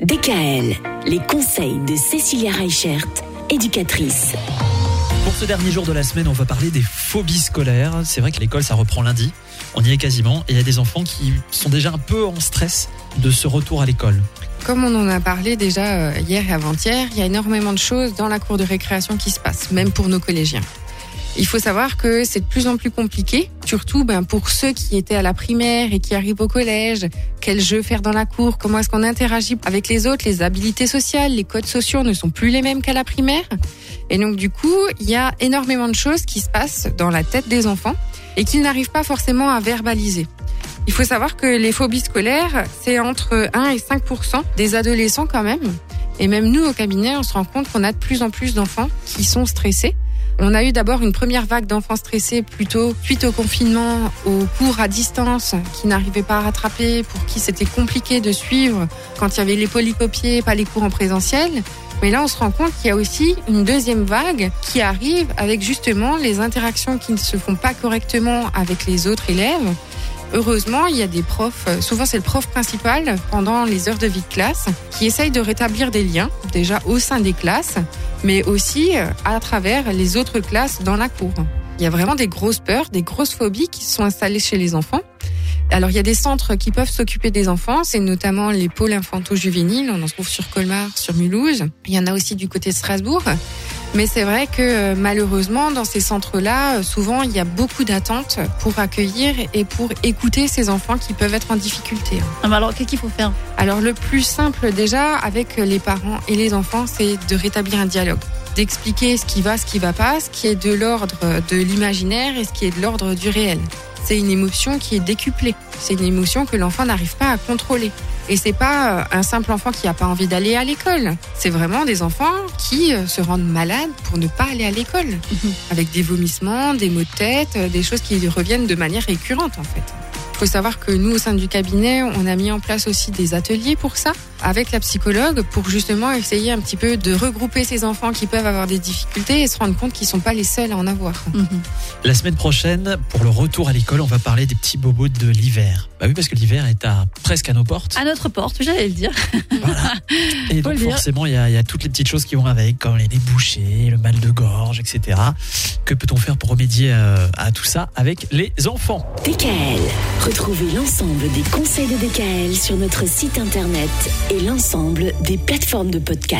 DKL, les conseils de Cécilia Reichert, éducatrice. Pour ce dernier jour de la semaine, on va parler des phobies scolaires. C'est vrai que l'école, ça reprend lundi. On y est quasiment. Et il y a des enfants qui sont déjà un peu en stress de ce retour à l'école. Comme on en a parlé déjà euh, hier et avant-hier, il y a énormément de choses dans la cour de récréation qui se passent, même pour nos collégiens. Il faut savoir que c'est de plus en plus compliqué, surtout ben, pour ceux qui étaient à la primaire et qui arrivent au collège. Quel jeu faire dans la cour? Comment est-ce qu'on interagit avec les autres? Les habilités sociales, les codes sociaux ne sont plus les mêmes qu'à la primaire. Et donc du coup, il y a énormément de choses qui se passent dans la tête des enfants et qu'ils n'arrivent pas forcément à verbaliser. Il faut savoir que les phobies scolaires, c'est entre 1 et 5% des adolescents quand même. Et même nous, au cabinet, on se rend compte qu'on a de plus en plus d'enfants qui sont stressés. On a eu d'abord une première vague d'enfants stressés plutôt suite au confinement, aux cours à distance qui n'arrivaient pas à rattraper, pour qui c'était compliqué de suivre quand il y avait les polycopiés, pas les cours en présentiel. Mais là, on se rend compte qu'il y a aussi une deuxième vague qui arrive avec justement les interactions qui ne se font pas correctement avec les autres élèves. Heureusement, il y a des profs, souvent c'est le prof principal pendant les heures de vie de classe, qui essaye de rétablir des liens, déjà au sein des classes, mais aussi à travers les autres classes dans la cour. Il y a vraiment des grosses peurs, des grosses phobies qui sont installées chez les enfants. Alors il y a des centres qui peuvent s'occuper des enfants, c'est notamment les pôles infanto-juvéniles, on en trouve sur Colmar, sur Mulhouse. Il y en a aussi du côté de Strasbourg. Mais c'est vrai que euh, malheureusement, dans ces centres-là, euh, souvent, il y a beaucoup d'attentes pour accueillir et pour écouter ces enfants qui peuvent être en difficulté. Ah, alors, qu'est-ce qu'il faut faire? Alors, le plus simple déjà, avec les parents et les enfants, c'est de rétablir un dialogue d'expliquer ce qui va, ce qui va pas, ce qui est de l'ordre de l'imaginaire et ce qui est de l'ordre du réel. C'est une émotion qui est décuplée. C'est une émotion que l'enfant n'arrive pas à contrôler. Et c'est pas un simple enfant qui a pas envie d'aller à l'école. C'est vraiment des enfants qui se rendent malades pour ne pas aller à l'école. Avec des vomissements, des maux de tête, des choses qui reviennent de manière récurrente en fait. Il faut savoir que nous, au sein du cabinet, on a mis en place aussi des ateliers pour ça, avec la psychologue, pour justement essayer un petit peu de regrouper ces enfants qui peuvent avoir des difficultés et se rendre compte qu'ils ne sont pas les seuls à en avoir. La semaine prochaine, pour le retour à l'école, on va parler des petits bobos de l'hiver. Bah oui, parce que l'hiver est à, presque à nos portes. À notre porte, j'allais le dire. Voilà. Et Faut donc forcément, il y, a, il y a toutes les petites choses qui vont avec, comme les bouchées, le mal de gorge, etc. Que peut-on faire pour remédier euh, à tout ça avec les enfants? DKL, retrouvez l'ensemble des conseils de DKL sur notre site internet et l'ensemble des plateformes de podcast.